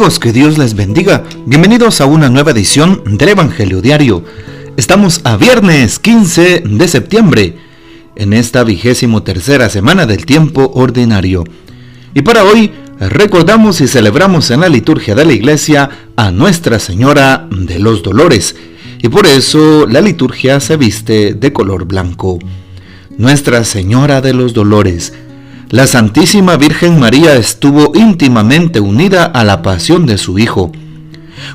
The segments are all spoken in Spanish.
Amigos, que Dios les bendiga. Bienvenidos a una nueva edición del Evangelio Diario. Estamos a viernes 15 de septiembre, en esta vigésimo tercera semana del tiempo ordinario. Y para hoy recordamos y celebramos en la liturgia de la iglesia a Nuestra Señora de los Dolores. Y por eso la liturgia se viste de color blanco. Nuestra Señora de los Dolores la Santísima Virgen María estuvo íntimamente unida a la pasión de su Hijo.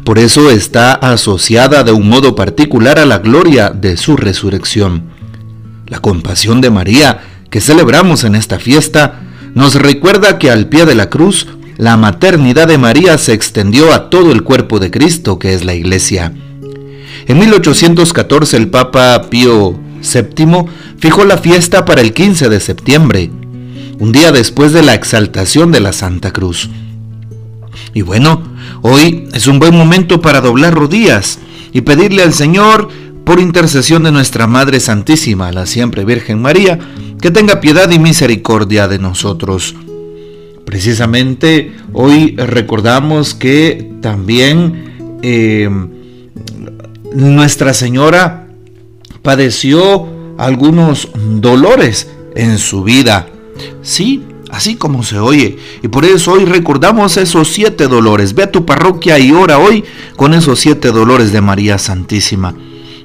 Por eso está asociada de un modo particular a la gloria de su resurrección. La compasión de María, que celebramos en esta fiesta, nos recuerda que al pie de la cruz, la maternidad de María se extendió a todo el cuerpo de Cristo, que es la Iglesia. En 1814 el Papa Pío VII fijó la fiesta para el 15 de septiembre, un día después de la exaltación de la Santa Cruz. Y bueno, hoy es un buen momento para doblar rodillas y pedirle al Señor, por intercesión de nuestra Madre Santísima, la siempre Virgen María, que tenga piedad y misericordia de nosotros. Precisamente hoy recordamos que también eh, Nuestra Señora padeció algunos dolores en su vida. Sí, así como se oye. Y por eso hoy recordamos esos siete dolores. Ve a tu parroquia y ora hoy con esos siete dolores de María Santísima.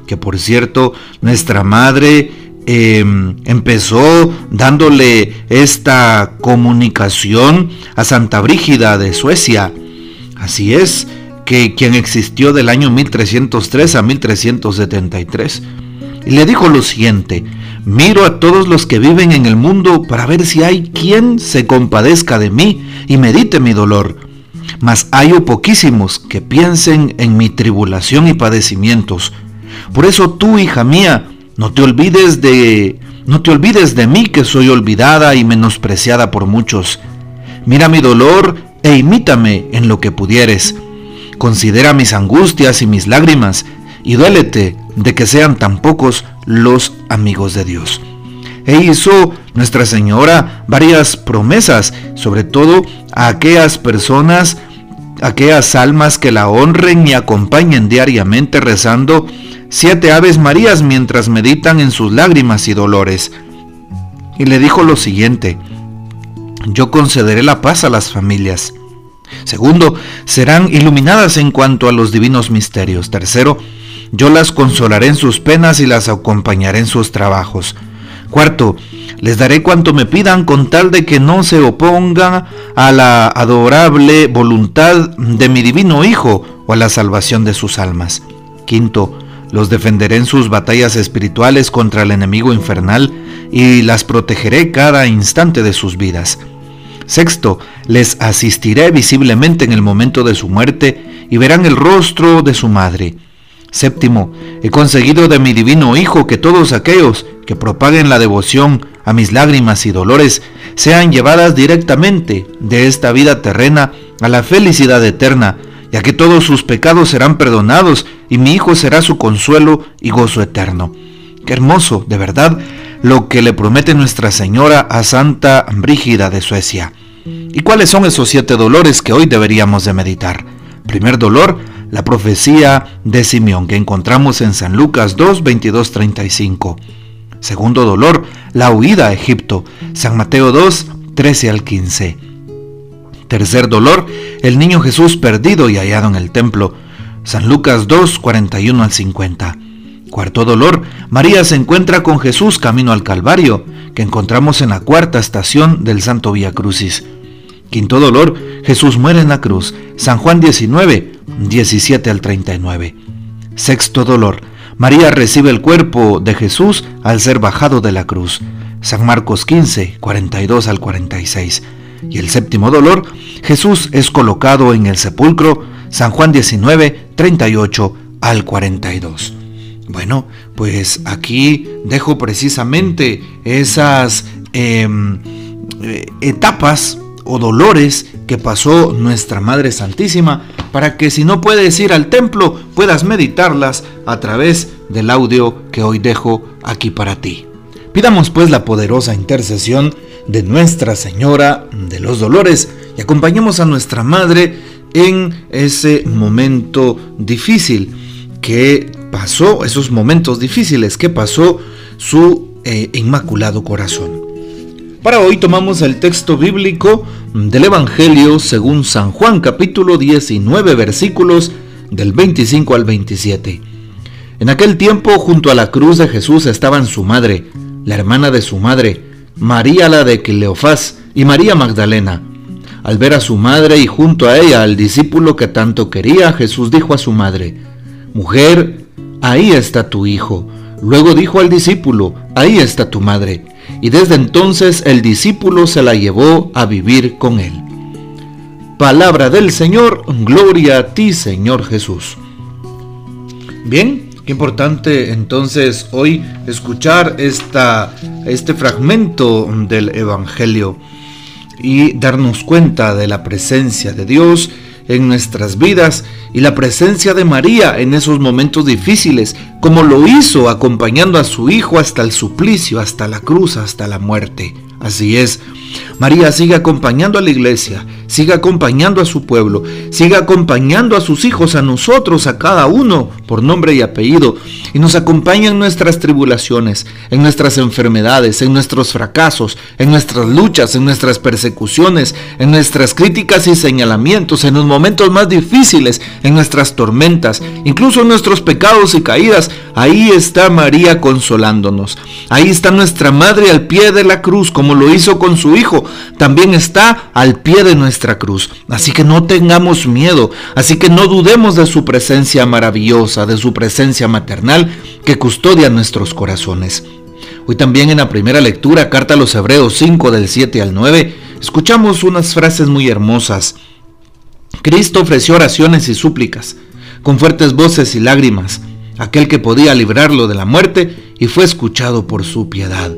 Que por cierto, nuestra madre em, empezó dándole esta comunicación a Santa Brígida de Suecia. Así es, que quien existió del año 1303 a 1373. Y le dijo lo siguiente, Miro a todos los que viven en el mundo para ver si hay quien se compadezca de mí y medite mi dolor. Mas hay poquísimos que piensen en mi tribulación y padecimientos. Por eso tú, hija mía, no te olvides de no te olvides de mí que soy olvidada y menospreciada por muchos. Mira mi dolor e imítame en lo que pudieres. Considera mis angustias y mis lágrimas y duélete de que sean tan pocos los amigos de Dios. E hizo Nuestra Señora varias promesas, sobre todo a aquellas personas, aquellas almas que la honren y acompañen diariamente rezando siete Aves Marías mientras meditan en sus lágrimas y dolores. Y le dijo lo siguiente, yo concederé la paz a las familias. Segundo, serán iluminadas en cuanto a los divinos misterios. Tercero, yo las consolaré en sus penas y las acompañaré en sus trabajos. Cuarto, les daré cuanto me pidan con tal de que no se opongan a la adorable voluntad de mi divino Hijo o a la salvación de sus almas. Quinto, los defenderé en sus batallas espirituales contra el enemigo infernal y las protegeré cada instante de sus vidas. Sexto, les asistiré visiblemente en el momento de su muerte y verán el rostro de su madre. Séptimo, he conseguido de mi divino Hijo que todos aquellos que propaguen la devoción a mis lágrimas y dolores sean llevadas directamente de esta vida terrena a la felicidad eterna, ya que todos sus pecados serán perdonados y mi Hijo será su consuelo y gozo eterno. Qué hermoso, de verdad, lo que le promete Nuestra Señora a Santa Brígida de Suecia. ¿Y cuáles son esos siete dolores que hoy deberíamos de meditar? Primer dolor, la profecía de Simeón que encontramos en San Lucas 2, 22, 35. Segundo dolor, la huida a Egipto, San Mateo 2, 13 al 15. Tercer dolor, el niño Jesús perdido y hallado en el templo, San Lucas 2, 41 al 50. Cuarto dolor, María se encuentra con Jesús camino al Calvario, que encontramos en la cuarta estación del Santo Vía Crucis. Quinto dolor, Jesús muere en la cruz, San Juan 19, 17 al 39. Sexto dolor. María recibe el cuerpo de Jesús al ser bajado de la cruz. San Marcos 15, 42 al 46. Y el séptimo dolor, Jesús es colocado en el sepulcro. San Juan 19, 38 al 42. Bueno, pues aquí dejo precisamente esas em, eh, etapas o dolores que pasó nuestra Madre Santísima para que si no puedes ir al templo puedas meditarlas a través del audio que hoy dejo aquí para ti. Pidamos pues la poderosa intercesión de Nuestra Señora de los Dolores y acompañemos a nuestra Madre en ese momento difícil que pasó, esos momentos difíciles que pasó su eh, inmaculado corazón. Para hoy tomamos el texto bíblico del Evangelio según San Juan capítulo 19 versículos del 25 al 27. En aquel tiempo junto a la cruz de Jesús estaban su madre, la hermana de su madre, María la de Cleofás y María Magdalena. Al ver a su madre y junto a ella al discípulo que tanto quería, Jesús dijo a su madre, Mujer, ahí está tu hijo. Luego dijo al discípulo, ahí está tu madre. Y desde entonces el discípulo se la llevó a vivir con él. Palabra del Señor, gloria a ti Señor Jesús. Bien, qué importante entonces hoy escuchar esta, este fragmento del Evangelio y darnos cuenta de la presencia de Dios en nuestras vidas y la presencia de María en esos momentos difíciles, como lo hizo acompañando a su hijo hasta el suplicio, hasta la cruz, hasta la muerte. Así es, María sigue acompañando a la iglesia, sigue acompañando a su pueblo, sigue acompañando a sus hijos, a nosotros, a cada uno, por nombre y apellido, y nos acompaña en nuestras tribulaciones, en nuestras enfermedades, en nuestros fracasos, en nuestras luchas, en nuestras persecuciones, en nuestras críticas y señalamientos, en los momentos más difíciles, en nuestras tormentas, incluso en nuestros pecados y caídas. Ahí está María consolándonos. Ahí está nuestra madre al pie de la cruz, como lo hizo con su hijo. También está al pie de nuestra cruz. Así que no tengamos miedo. Así que no dudemos de su presencia maravillosa, de su presencia maternal que custodia nuestros corazones. Hoy también en la primera lectura, carta a los Hebreos 5 del 7 al 9, escuchamos unas frases muy hermosas. Cristo ofreció oraciones y súplicas, con fuertes voces y lágrimas, aquel que podía librarlo de la muerte y fue escuchado por su piedad.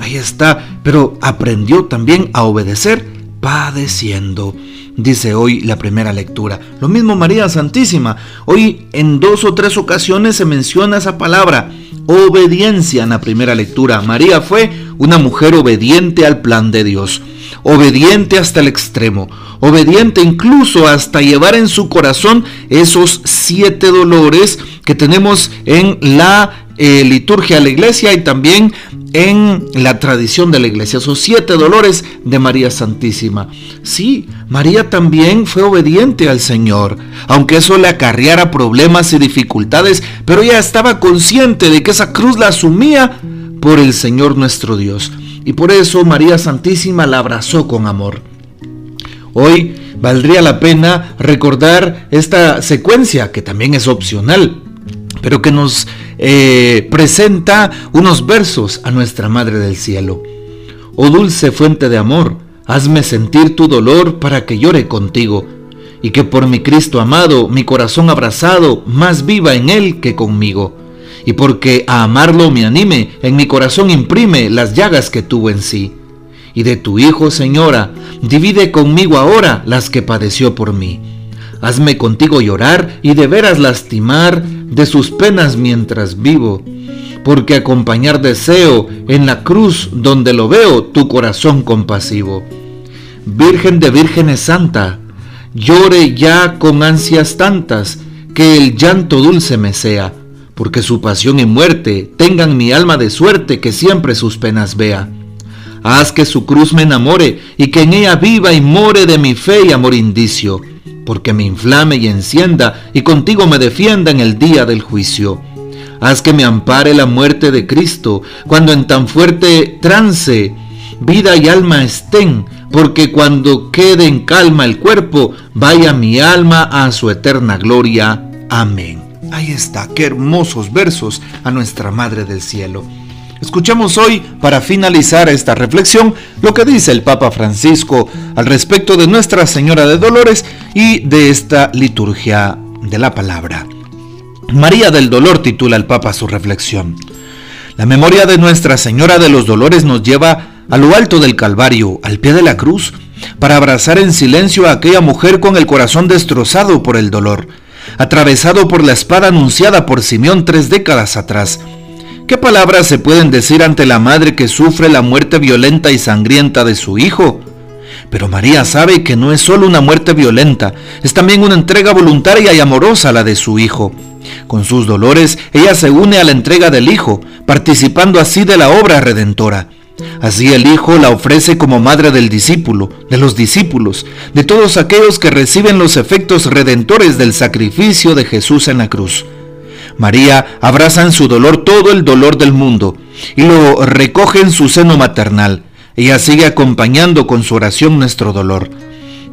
Ahí está, pero aprendió también a obedecer padeciendo. Dice hoy la primera lectura. Lo mismo María Santísima. Hoy en dos o tres ocasiones se menciona esa palabra, obediencia en la primera lectura. María fue una mujer obediente al plan de Dios obediente hasta el extremo, obediente incluso hasta llevar en su corazón esos siete dolores que tenemos en la eh, liturgia de la iglesia y también en la tradición de la iglesia, esos siete dolores de María Santísima. Sí, María también fue obediente al Señor, aunque eso le acarreara problemas y dificultades, pero ella estaba consciente de que esa cruz la asumía por el Señor nuestro Dios. Y por eso María Santísima la abrazó con amor. Hoy valdría la pena recordar esta secuencia, que también es opcional, pero que nos eh, presenta unos versos a nuestra Madre del Cielo. Oh dulce fuente de amor, hazme sentir tu dolor para que llore contigo, y que por mi Cristo amado, mi corazón abrazado, más viva en él que conmigo y porque a amarlo me anime, en mi corazón imprime las llagas que tuvo en sí. Y de tu Hijo, Señora, divide conmigo ahora las que padeció por mí. Hazme contigo llorar y de veras lastimar de sus penas mientras vivo, porque acompañar deseo en la cruz donde lo veo tu corazón compasivo. Virgen de vírgenes santa, llore ya con ansias tantas, que el llanto dulce me sea porque su pasión y muerte tengan mi alma de suerte que siempre sus penas vea. Haz que su cruz me enamore y que en ella viva y more de mi fe y amor indicio, porque me inflame y encienda y contigo me defienda en el día del juicio. Haz que me ampare la muerte de Cristo cuando en tan fuerte trance vida y alma estén, porque cuando quede en calma el cuerpo, vaya mi alma a su eterna gloria. Amén. Ahí está, qué hermosos versos a nuestra Madre del Cielo. Escuchemos hoy, para finalizar esta reflexión, lo que dice el Papa Francisco al respecto de Nuestra Señora de Dolores y de esta liturgia de la palabra. María del Dolor titula el Papa su reflexión. La memoria de Nuestra Señora de los Dolores nos lleva a lo alto del Calvario, al pie de la cruz, para abrazar en silencio a aquella mujer con el corazón destrozado por el dolor atravesado por la espada anunciada por Simeón tres décadas atrás. ¿Qué palabras se pueden decir ante la madre que sufre la muerte violenta y sangrienta de su hijo? Pero María sabe que no es solo una muerte violenta, es también una entrega voluntaria y amorosa la de su Hijo. Con sus dolores, ella se une a la entrega del Hijo, participando así de la obra redentora. Así el Hijo la ofrece como madre del discípulo, de los discípulos, de todos aquellos que reciben los efectos redentores del sacrificio de Jesús en la cruz. María abraza en su dolor todo el dolor del mundo y lo recoge en su seno maternal. Ella sigue acompañando con su oración nuestro dolor.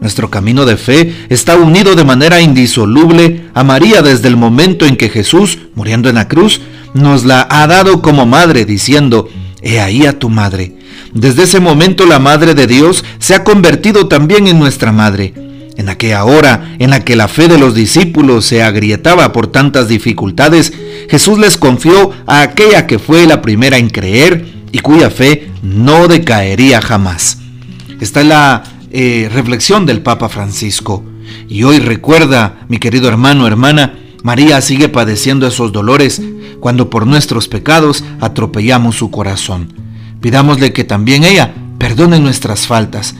Nuestro camino de fe está unido de manera indisoluble a María desde el momento en que Jesús, muriendo en la cruz, nos la ha dado como madre, diciendo, He ahí a tu madre. Desde ese momento la Madre de Dios se ha convertido también en nuestra Madre. En aquella hora en la que la fe de los discípulos se agrietaba por tantas dificultades, Jesús les confió a aquella que fue la primera en creer y cuya fe no decaería jamás. Esta es la eh, reflexión del Papa Francisco. Y hoy recuerda, mi querido hermano, hermana, María sigue padeciendo esos dolores cuando por nuestros pecados atropellamos su corazón. Pidámosle que también ella perdone nuestras faltas,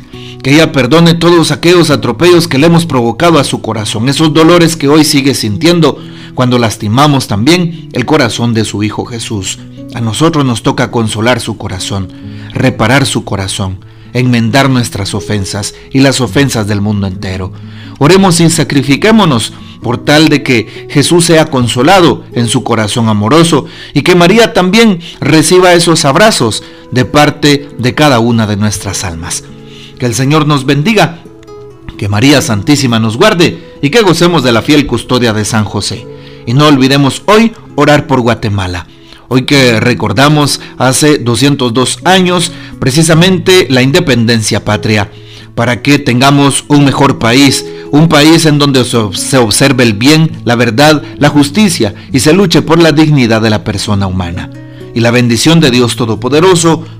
que ella perdone todos aquellos atropellos que le hemos provocado a su corazón, esos dolores que hoy sigue sintiendo cuando lastimamos también el corazón de su Hijo Jesús. A nosotros nos toca consolar su corazón, reparar su corazón, enmendar nuestras ofensas y las ofensas del mundo entero. Oremos y sacrifiquémonos por tal de que Jesús sea consolado en su corazón amoroso y que María también reciba esos abrazos de parte de cada una de nuestras almas. Que el Señor nos bendiga, que María Santísima nos guarde y que gocemos de la fiel custodia de San José. Y no olvidemos hoy orar por Guatemala. Hoy que recordamos hace 202 años precisamente la independencia patria, para que tengamos un mejor país, un país en donde se observe el bien, la verdad, la justicia y se luche por la dignidad de la persona humana. Y la bendición de Dios Todopoderoso,